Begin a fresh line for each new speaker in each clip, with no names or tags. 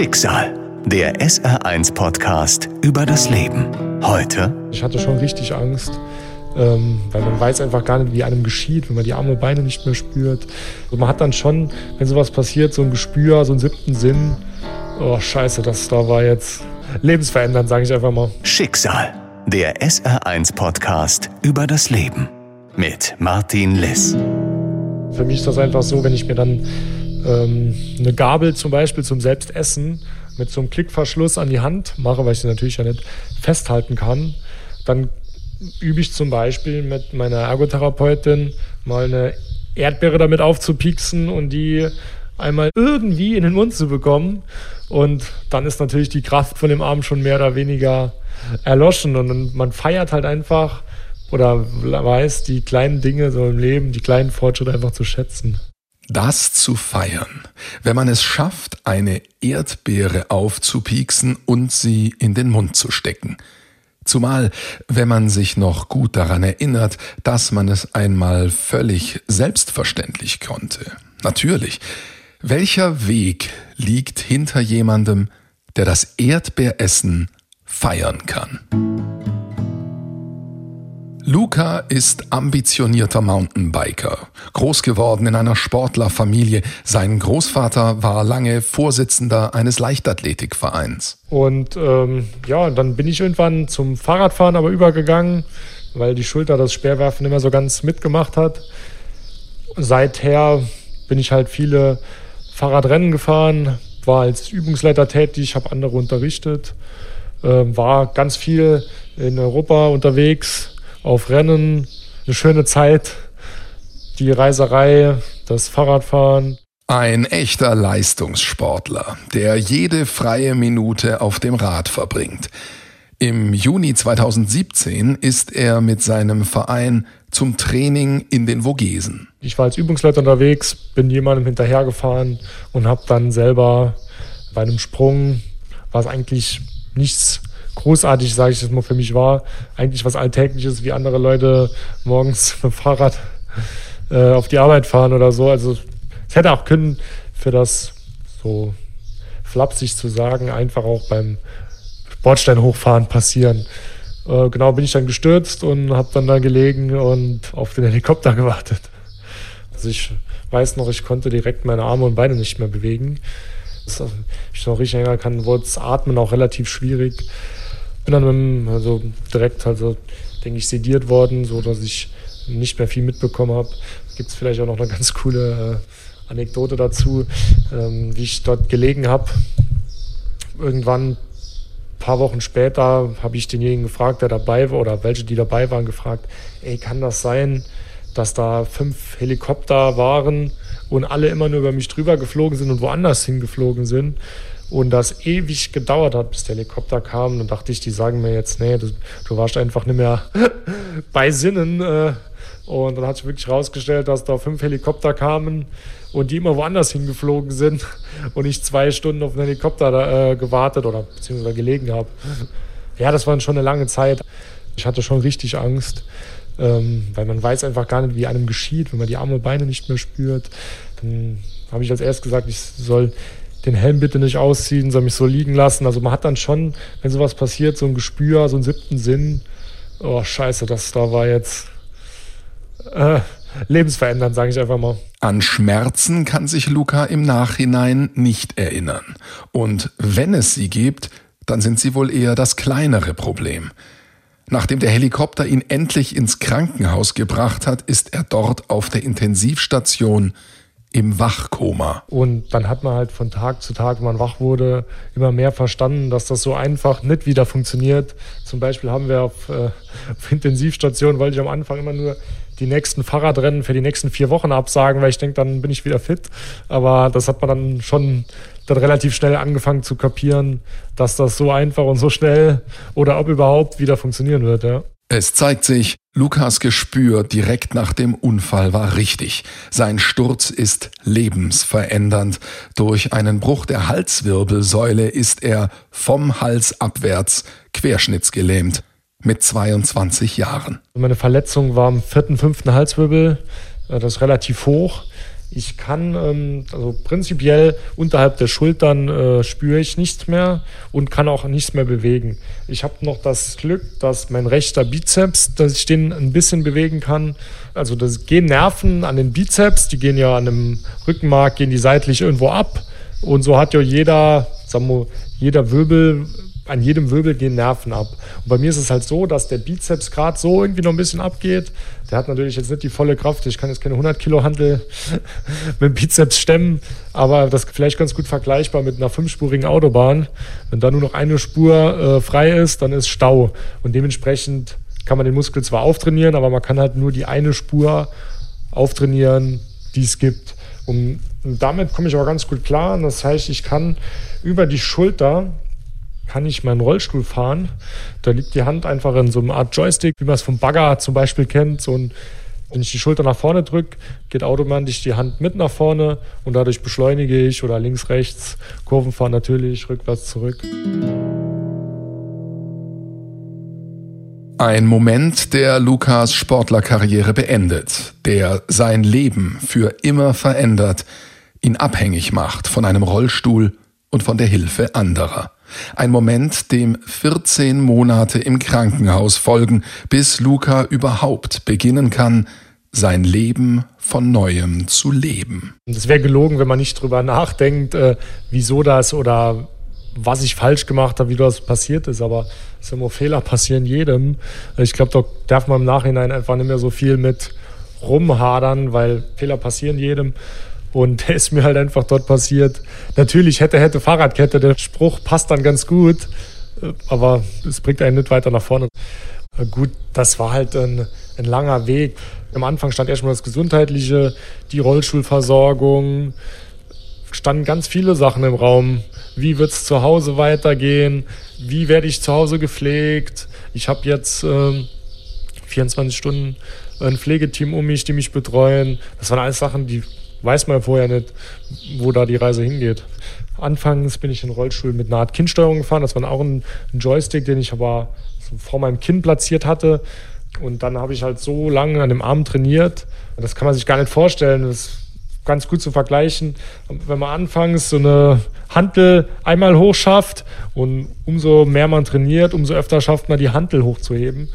Schicksal. Der SR1-Podcast über das Leben. Heute.
Ich hatte schon richtig Angst, ähm, weil man weiß einfach gar nicht, wie einem geschieht, wenn man die Arme und Beine nicht mehr spürt. Und man hat dann schon, wenn sowas passiert, so ein Gespür, so einen siebten Sinn. Oh, scheiße, das da war jetzt lebensverändernd, sage ich einfach mal.
Schicksal. Der SR1-Podcast über das Leben. Mit Martin Liss.
Für mich ist das einfach so, wenn ich mir dann ähm, eine Gabel zum Beispiel zum Selbstessen mit so einem Klickverschluss an die Hand mache, weil ich sie natürlich ja nicht festhalten kann, dann übe ich zum Beispiel mit meiner Ergotherapeutin mal eine Erdbeere damit aufzupieksen und die einmal irgendwie in den Mund zu bekommen. Und dann ist natürlich die Kraft von dem Arm schon mehr oder weniger erloschen. Und man feiert halt einfach oder weiß die kleinen Dinge so im Leben, die kleinen Fortschritte einfach zu schätzen
das zu feiern, wenn man es schafft, eine Erdbeere aufzupieksen und sie in den Mund zu stecken. Zumal, wenn man sich noch gut daran erinnert, dass man es einmal völlig selbstverständlich konnte. Natürlich. Welcher Weg liegt hinter jemandem, der das Erdbeeressen feiern kann? Luca ist ambitionierter Mountainbiker, groß geworden in einer Sportlerfamilie. Sein Großvater war lange Vorsitzender eines Leichtathletikvereins.
Und ähm, ja, dann bin ich irgendwann zum Fahrradfahren aber übergegangen, weil die Schulter das Speerwerfen immer so ganz mitgemacht hat. Seither bin ich halt viele Fahrradrennen gefahren, war als Übungsleiter tätig, habe andere unterrichtet, äh, war ganz viel in Europa unterwegs auf Rennen, eine schöne Zeit, die Reiserei, das Fahrradfahren.
Ein echter Leistungssportler, der jede freie Minute auf dem Rad verbringt. Im Juni 2017 ist er mit seinem Verein zum Training in den Vogesen.
Ich war als Übungsleiter unterwegs, bin jemandem hinterhergefahren und habe dann selber bei einem Sprung, was eigentlich nichts großartig, sage ich das mal, für mich war. Eigentlich was Alltägliches, wie andere Leute morgens mit dem Fahrrad äh, auf die Arbeit fahren oder so. Also es hätte auch können für das so flapsig zu sagen, einfach auch beim Bordstein hochfahren passieren. Äh, genau bin ich dann gestürzt und habe dann da gelegen und auf den Helikopter gewartet. Also ich weiß noch, ich konnte direkt meine Arme und Beine nicht mehr bewegen. Das, ich noch richtig erinnern kann, wurde das Atmen auch relativ schwierig bin dann mit, also direkt also denke ich sediert worden, so dass ich nicht mehr viel mitbekommen habe. Gibt es vielleicht auch noch eine ganz coole äh, Anekdote dazu, ähm, wie ich dort gelegen habe. Irgendwann ein paar Wochen später habe ich denjenigen gefragt, der dabei war oder welche, die dabei waren, gefragt, ey, kann das sein, dass da fünf Helikopter waren und alle immer nur über mich drüber geflogen sind und woanders hingeflogen sind? Und das ewig gedauert hat, bis der Helikopter kam. Dann dachte ich, die sagen mir jetzt, nee, du, du warst einfach nicht mehr bei Sinnen. Äh. Und dann hat sich wirklich herausgestellt, dass da fünf Helikopter kamen und die immer woanders hingeflogen sind und ich zwei Stunden auf den Helikopter äh, gewartet oder beziehungsweise gelegen habe. Ja, das war schon eine lange Zeit. Ich hatte schon richtig Angst, ähm, weil man weiß einfach gar nicht, wie einem geschieht, wenn man die Arme und Beine nicht mehr spürt. Dann habe ich als erst gesagt, ich soll den Helm bitte nicht ausziehen, soll mich so liegen lassen. Also man hat dann schon, wenn sowas passiert, so ein Gespür, so einen siebten Sinn. Oh, scheiße, das da war jetzt äh, lebensverändernd, sage ich einfach mal.
An Schmerzen kann sich Luca im Nachhinein nicht erinnern. Und wenn es sie gibt, dann sind sie wohl eher das kleinere Problem. Nachdem der Helikopter ihn endlich ins Krankenhaus gebracht hat, ist er dort auf der Intensivstation im Wachkoma.
Und dann hat man halt von Tag zu Tag, wenn man wach wurde, immer mehr verstanden, dass das so einfach nicht wieder funktioniert. Zum Beispiel haben wir auf, äh, auf Intensivstation, wollte ich am Anfang immer nur die nächsten Fahrradrennen für die nächsten vier Wochen absagen, weil ich denke, dann bin ich wieder fit. Aber das hat man dann schon dann relativ schnell angefangen zu kapieren, dass das so einfach und so schnell oder ob überhaupt wieder funktionieren wird. Ja.
Es zeigt sich, Lukas Gespür direkt nach dem Unfall war richtig. Sein Sturz ist lebensverändernd. Durch einen Bruch der Halswirbelsäule ist er vom Hals abwärts querschnittsgelähmt mit 22 Jahren.
Meine Verletzung war am vierten, fünften Halswirbel. Das ist relativ hoch. Ich kann, ähm, also prinzipiell unterhalb der Schultern äh, spüre ich nichts mehr und kann auch nichts mehr bewegen. Ich habe noch das Glück, dass mein rechter Bizeps, dass ich den ein bisschen bewegen kann. Also das gehen Nerven an den Bizeps, die gehen ja an dem Rückenmark, gehen die seitlich irgendwo ab. Und so hat ja jeder, sagen wir, jeder Wirbel an jedem Wirbel gehen Nerven ab. Und bei mir ist es halt so, dass der Bizeps gerade so irgendwie noch ein bisschen abgeht. Der hat natürlich jetzt nicht die volle Kraft. Ich kann jetzt keine 100 Kilo Handel mit dem Bizeps stemmen, aber das ist vielleicht ganz gut vergleichbar mit einer fünfspurigen Autobahn. Wenn da nur noch eine Spur äh, frei ist, dann ist Stau. Und dementsprechend kann man den Muskel zwar auftrainieren, aber man kann halt nur die eine Spur auftrainieren, die es gibt. Und damit komme ich aber ganz gut klar. Das heißt, ich kann über die Schulter kann ich meinen Rollstuhl fahren. Da liegt die Hand einfach in so einer Art Joystick, wie man es vom Bagger zum Beispiel kennt. So ein, wenn ich die Schulter nach vorne drücke, geht automatisch die Hand mit nach vorne und dadurch beschleunige ich oder links, rechts, Kurven fahren natürlich, rückwärts, zurück.
Ein Moment, der Lukas Sportlerkarriere beendet, der sein Leben für immer verändert, ihn abhängig macht von einem Rollstuhl und von der Hilfe anderer. Ein Moment, dem 14 Monate im Krankenhaus folgen, bis Luca überhaupt beginnen kann, sein Leben von neuem zu leben.
Es wäre gelogen, wenn man nicht drüber nachdenkt, äh, wieso das oder was ich falsch gemacht habe, wie das passiert ist. Aber es immer Fehler passieren jedem. Ich glaube, da darf man im Nachhinein einfach nicht mehr so viel mit rumhadern, weil Fehler passieren jedem. Und der ist mir halt einfach dort passiert. Natürlich hätte, hätte Fahrradkette, der Spruch passt dann ganz gut, aber es bringt einen nicht weiter nach vorne. Gut, das war halt ein, ein langer Weg. Am Anfang stand erstmal das Gesundheitliche, die Rollstuhlversorgung, standen ganz viele Sachen im Raum. Wie wird es zu Hause weitergehen? Wie werde ich zu Hause gepflegt? Ich habe jetzt äh, 24 Stunden ein Pflegeteam um mich, die mich betreuen. Das waren alles Sachen, die weiß man vorher nicht, wo da die Reise hingeht. Anfangs bin ich in Rollstuhl mit einer Art Kindsteuerung gefahren. Das war auch ein, Joystick, den ich aber vor meinem Kinn platziert hatte. Und dann habe ich halt so lange an dem Arm trainiert. Das kann man sich gar nicht vorstellen. Das ist ganz gut zu vergleichen. Wenn man anfangs so eine Hantel einmal hochschafft und umso mehr man trainiert, umso öfter schafft man die Hantel hochzuheben.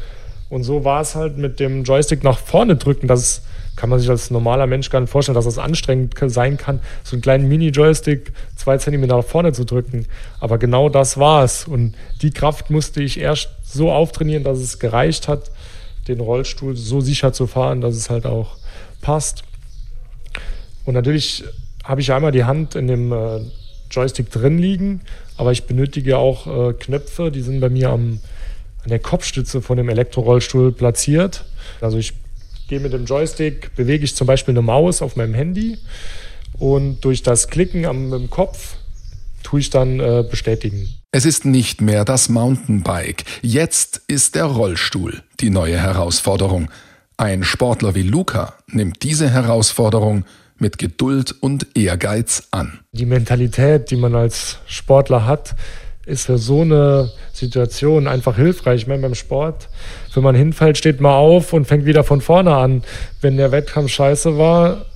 Und so war es halt mit dem Joystick nach vorne drücken. Das kann man sich als normaler Mensch gar nicht vorstellen, dass das anstrengend sein kann, so einen kleinen Mini-Joystick zwei Zentimeter nach vorne zu drücken. Aber genau das war es. Und die Kraft musste ich erst so auftrainieren, dass es gereicht hat, den Rollstuhl so sicher zu fahren, dass es halt auch passt. Und natürlich habe ich einmal die Hand in dem äh, Joystick drin liegen, aber ich benötige auch äh, Knöpfe, die sind bei mir am, an der Kopfstütze von dem Elektrorollstuhl platziert. Also ich gehe mit dem Joystick, bewege ich zum Beispiel eine Maus auf meinem Handy und durch das Klicken am Kopf tue ich dann äh, bestätigen.
Es ist nicht mehr das Mountainbike. Jetzt ist der Rollstuhl die neue Herausforderung. Ein Sportler wie Luca nimmt diese Herausforderung mit Geduld und Ehrgeiz an.
Die Mentalität, die man als Sportler hat, ist für so eine Situation einfach hilfreich. Ich meine, beim Sport, wenn man hinfällt, steht man auf und fängt wieder von vorne an. Wenn der Wettkampf scheiße war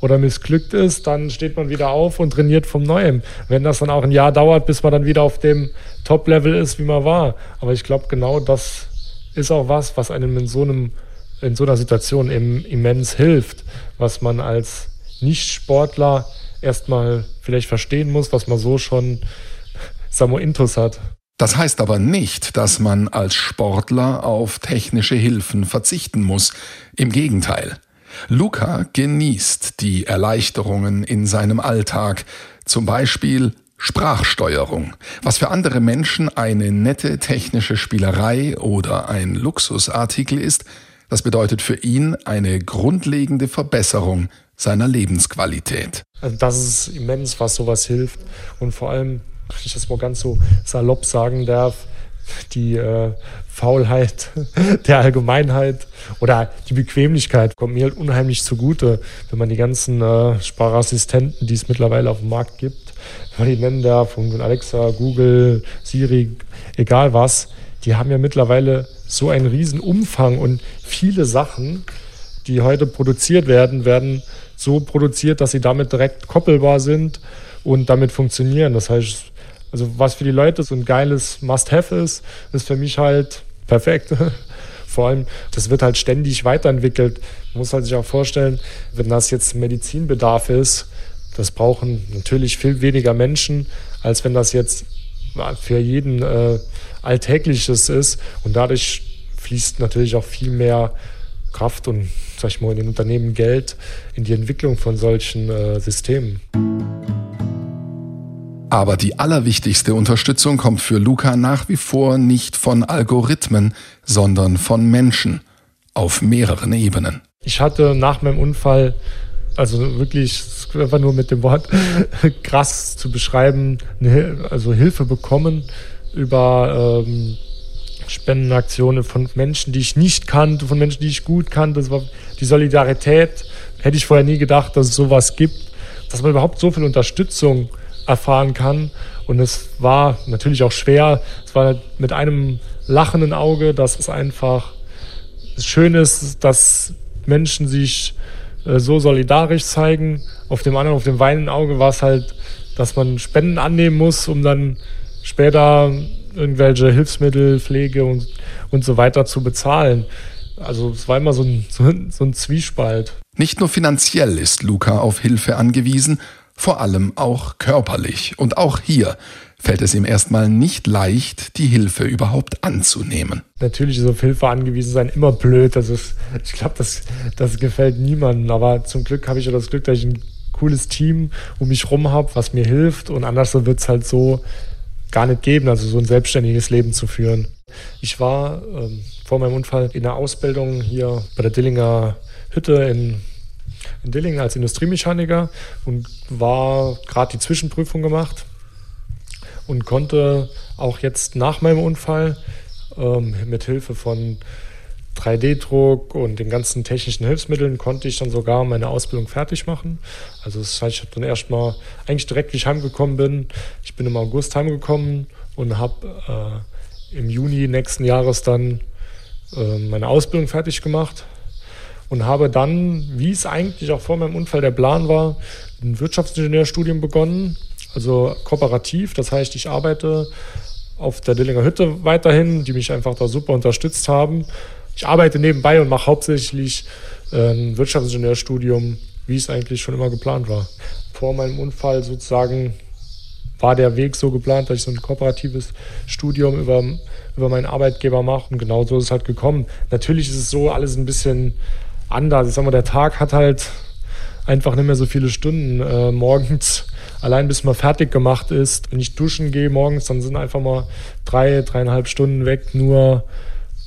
oder missglückt ist, dann steht man wieder auf und trainiert vom Neuem. Wenn das dann auch ein Jahr dauert, bis man dann wieder auf dem Top-Level ist, wie man war. Aber ich glaube, genau das ist auch was, was einem in so einem in so einer Situation immens hilft, was man als Nicht-Sportler erstmal vielleicht verstehen muss, was man so schon Samo Intus hat.
Das heißt aber nicht, dass man als Sportler auf technische Hilfen verzichten muss. Im Gegenteil. Luca genießt die Erleichterungen in seinem Alltag, zum Beispiel Sprachsteuerung, was für andere Menschen eine nette technische Spielerei oder ein Luxusartikel ist, das bedeutet für ihn eine grundlegende Verbesserung seiner Lebensqualität.
Also das ist immens, was sowas hilft und vor allem wenn ich das mal ganz so salopp sagen darf, die äh, Faulheit der Allgemeinheit oder die Bequemlichkeit kommt mir halt unheimlich zugute, wenn man die ganzen äh, Sprachassistenten, die es mittlerweile auf dem Markt gibt, wenn man die nennen darf, von Alexa, Google, Siri, egal was, die haben ja mittlerweile so einen riesen Umfang und viele Sachen, die heute produziert werden, werden so produziert, dass sie damit direkt koppelbar sind und damit funktionieren. Das heißt, also was für die Leute so ein geiles Must-Have ist, ist für mich halt perfekt. Vor allem, das wird halt ständig weiterentwickelt. Man muss halt sich auch vorstellen, wenn das jetzt Medizinbedarf ist, das brauchen natürlich viel weniger Menschen, als wenn das jetzt für jeden äh, Alltägliches ist. Und dadurch fließt natürlich auch viel mehr Kraft und, sag ich mal, in den Unternehmen Geld in die Entwicklung von solchen äh, Systemen.
Aber die allerwichtigste Unterstützung kommt für Luca nach wie vor nicht von Algorithmen, sondern von Menschen auf mehreren Ebenen.
Ich hatte nach meinem Unfall, also wirklich einfach nur mit dem Wort krass zu beschreiben, also Hilfe bekommen über ähm, Spendenaktionen von Menschen, die ich nicht kannte, von Menschen, die ich gut kannte. Das war die Solidarität. Hätte ich vorher nie gedacht, dass es sowas gibt, dass man überhaupt so viel Unterstützung erfahren kann. Und es war natürlich auch schwer. Es war mit einem lachenden Auge, dass es einfach schön ist, dass Menschen sich äh, so solidarisch zeigen. Auf dem anderen, auf dem weinenden Auge war es halt, dass man Spenden annehmen muss, um dann später irgendwelche Hilfsmittel, Pflege und, und so weiter zu bezahlen. Also es war immer so ein, so ein Zwiespalt.
Nicht nur finanziell ist Luca auf Hilfe angewiesen, vor allem auch körperlich. Und auch hier fällt es ihm erstmal nicht leicht, die Hilfe überhaupt anzunehmen.
Natürlich ist auf Hilfe angewiesen sein immer blöd. Also ich glaube, das, das gefällt niemandem. Aber zum Glück habe ich ja das Glück, dass ich ein cooles Team um mich rum habe, was mir hilft. Und anders wird es halt so gar nicht geben, also so ein selbstständiges Leben zu führen. Ich war ähm, vor meinem Unfall in der Ausbildung hier bei der Dillinger Hütte in in Dillingen als Industriemechaniker und war gerade die Zwischenprüfung gemacht und konnte auch jetzt nach meinem Unfall ähm, mit Hilfe von 3D-Druck und den ganzen technischen Hilfsmitteln konnte ich dann sogar meine Ausbildung fertig machen. Also das heißt, ich habe dann erstmal eigentlich direkt, wie ich heimgekommen bin, ich bin im August heimgekommen und habe äh, im Juni nächsten Jahres dann äh, meine Ausbildung fertig gemacht und habe dann, wie es eigentlich auch vor meinem Unfall der Plan war, ein Wirtschaftsingenieurstudium begonnen, also kooperativ. Das heißt, ich arbeite auf der Dillinger Hütte weiterhin, die mich einfach da super unterstützt haben. Ich arbeite nebenbei und mache hauptsächlich äh, ein Wirtschaftsingenieurstudium, wie es eigentlich schon immer geplant war. Vor meinem Unfall sozusagen war der Weg so geplant, dass ich so ein kooperatives Studium über, über meinen Arbeitgeber mache. Und genau so ist es halt gekommen. Natürlich ist es so alles ein bisschen anders. Ich sag mal, der Tag hat halt einfach nicht mehr so viele Stunden äh, morgens. Allein bis man fertig gemacht ist. Wenn ich duschen gehe morgens, dann sind einfach mal drei, dreieinhalb Stunden weg, nur,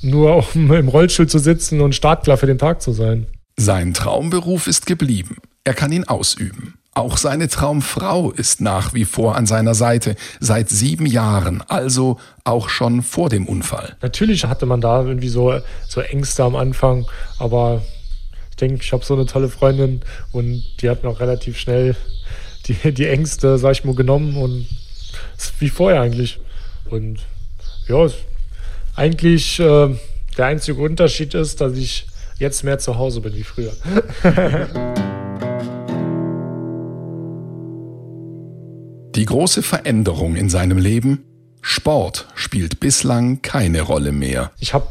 nur um im Rollstuhl zu sitzen und startklar für den Tag zu sein.
Sein Traumberuf ist geblieben. Er kann ihn ausüben. Auch seine Traumfrau ist nach wie vor an seiner Seite, seit sieben Jahren, also auch schon vor dem Unfall.
Natürlich hatte man da irgendwie so, so Ängste am Anfang, aber denke, ich habe so eine tolle Freundin und die hat noch relativ schnell die, die Ängste, sag ich mal, genommen und wie vorher eigentlich. Und ja, eigentlich äh, der einzige Unterschied ist, dass ich jetzt mehr zu Hause bin wie früher.
Die große Veränderung in seinem Leben? Sport spielt bislang keine Rolle mehr.
Ich habe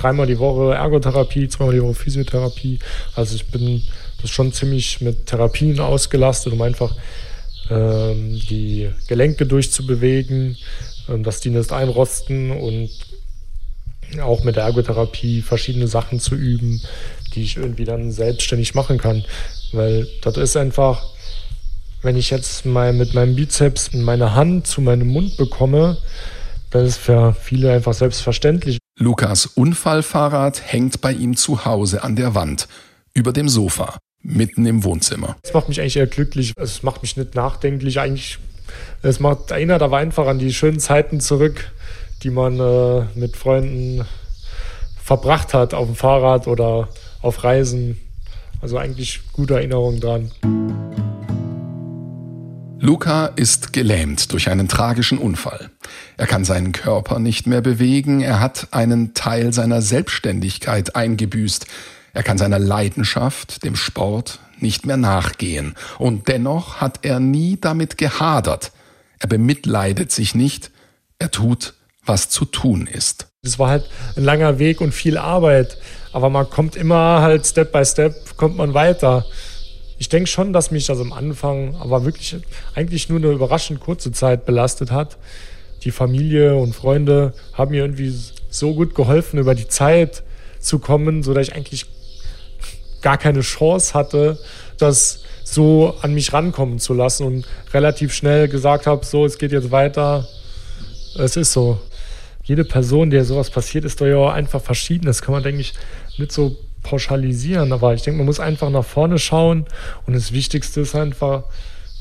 dreimal die Woche Ergotherapie, zweimal die Woche Physiotherapie. Also ich bin das schon ziemlich mit Therapien ausgelastet, um einfach ähm, die Gelenke durchzubewegen, ähm, dass die nicht einrosten und auch mit der Ergotherapie verschiedene Sachen zu üben, die ich irgendwie dann selbstständig machen kann. Weil das ist einfach, wenn ich jetzt mal mit meinem Bizeps meine Hand zu meinem Mund bekomme, das ist für viele einfach selbstverständlich.
Lukas Unfallfahrrad hängt bei ihm zu Hause an der Wand, über dem Sofa, mitten im Wohnzimmer.
Es macht mich eigentlich eher glücklich. Es macht mich nicht nachdenklich. Eigentlich, es macht, erinnert aber einfach an die schönen Zeiten zurück, die man äh, mit Freunden verbracht hat auf dem Fahrrad oder auf Reisen. Also eigentlich gute Erinnerungen dran.
Luca ist gelähmt durch einen tragischen Unfall. Er kann seinen Körper nicht mehr bewegen, er hat einen Teil seiner Selbstständigkeit eingebüßt. Er kann seiner Leidenschaft, dem Sport, nicht mehr nachgehen. Und dennoch hat er nie damit gehadert. Er bemitleidet sich nicht, er tut, was zu tun ist.
Es war halt ein langer Weg und viel Arbeit, aber man kommt immer halt Step by Step, kommt man weiter. Ich denke schon, dass mich das am Anfang, aber wirklich eigentlich nur eine überraschend kurze Zeit belastet hat. Die Familie und Freunde haben mir irgendwie so gut geholfen, über die Zeit zu kommen, so dass ich eigentlich gar keine Chance hatte, das so an mich rankommen zu lassen und relativ schnell gesagt habe, so, es geht jetzt weiter. Es ist so. Jede Person, der sowas passiert, ist doch ja einfach verschieden. Das kann man, denke ich, nicht so pauschalisieren. Aber ich denke, man muss einfach nach vorne schauen. Und das Wichtigste ist einfach,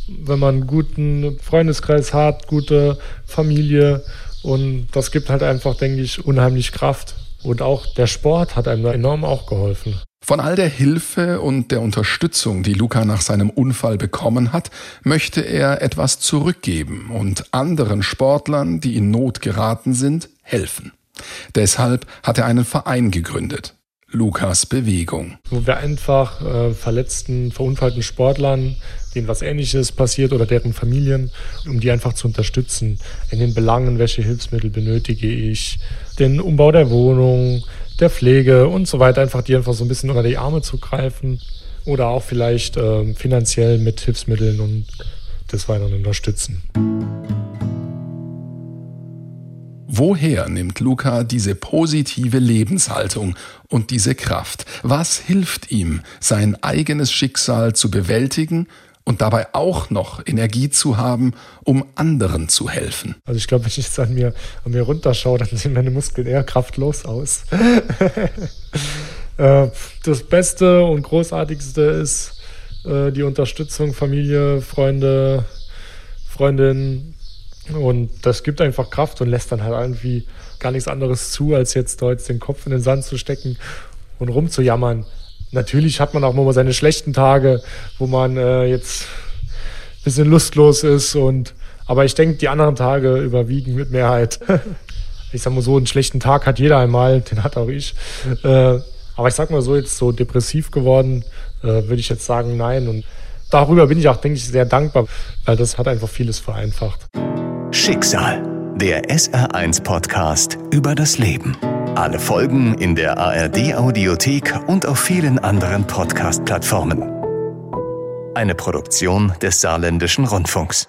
wenn man einen guten Freundeskreis hat, gute Familie. Und das gibt halt einfach, denke ich, unheimlich Kraft. Und auch der Sport hat einem da enorm auch geholfen.
Von all der Hilfe und der Unterstützung, die Luca nach seinem Unfall bekommen hat, möchte er etwas zurückgeben und anderen Sportlern, die in Not geraten sind, helfen. Deshalb hat er einen Verein gegründet. Lukas Bewegung.
Wo wir einfach äh, verletzten, verunfallten Sportlern, denen was Ähnliches passiert oder deren Familien, um die einfach zu unterstützen in den Belangen, welche Hilfsmittel benötige ich, den Umbau der Wohnung, der Pflege und so weiter, einfach die einfach so ein bisschen unter die Arme zu greifen oder auch vielleicht äh, finanziell mit Hilfsmitteln und des Weiteren unterstützen.
Woher nimmt Luca diese positive Lebenshaltung und diese Kraft? Was hilft ihm, sein eigenes Schicksal zu bewältigen und dabei auch noch Energie zu haben, um anderen zu helfen?
Also ich glaube, wenn ich jetzt an mir, an mir runterschaue, dann sehen meine Muskeln eher kraftlos aus. Äh, das Beste und Großartigste ist äh, die Unterstützung, Familie, Freunde, Freundinnen, und das gibt einfach Kraft und lässt dann halt irgendwie gar nichts anderes zu, als jetzt da jetzt den Kopf in den Sand zu stecken und rumzujammern. Natürlich hat man auch mal seine schlechten Tage, wo man äh, jetzt ein bisschen lustlos ist und aber ich denke, die anderen Tage überwiegen mit Mehrheit. ich sag mal so, einen schlechten Tag hat jeder einmal, den hat auch ich. Äh, aber ich sag mal so, jetzt so depressiv geworden, äh, würde ich jetzt sagen, nein. Und darüber bin ich auch, denke ich, sehr dankbar, weil das hat einfach vieles vereinfacht.
Schicksal, der SR1 -Podcast über das Leben. Alle Folgen in der ARD-Audiothek und auf vielen anderen Podcast-Plattformen. Eine Produktion des Saarländischen Rundfunks.